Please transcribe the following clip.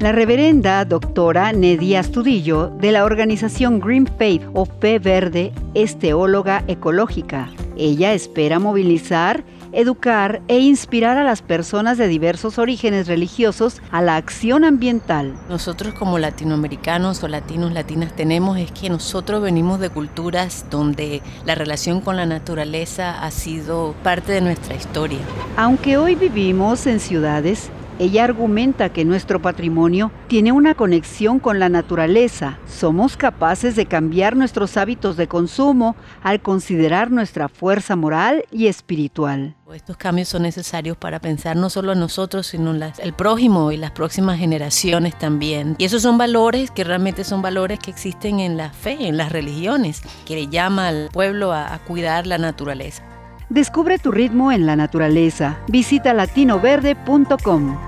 La reverenda doctora Nedia Astudillo de la organización Green Faith o Fe Verde es teóloga ecológica. Ella espera movilizar educar e inspirar a las personas de diversos orígenes religiosos a la acción ambiental. Nosotros como latinoamericanos o latinos, latinas tenemos es que nosotros venimos de culturas donde la relación con la naturaleza ha sido parte de nuestra historia. Aunque hoy vivimos en ciudades, ella argumenta que nuestro patrimonio tiene una conexión con la naturaleza. Somos capaces de cambiar nuestros hábitos de consumo al considerar nuestra fuerza moral y espiritual. Estos cambios son necesarios para pensar no solo en nosotros, sino en el prójimo y las próximas generaciones también. Y esos son valores que realmente son valores que existen en la fe, en las religiones, que le llama al pueblo a, a cuidar la naturaleza. Descubre tu ritmo en la naturaleza. Visita latinoverde.com.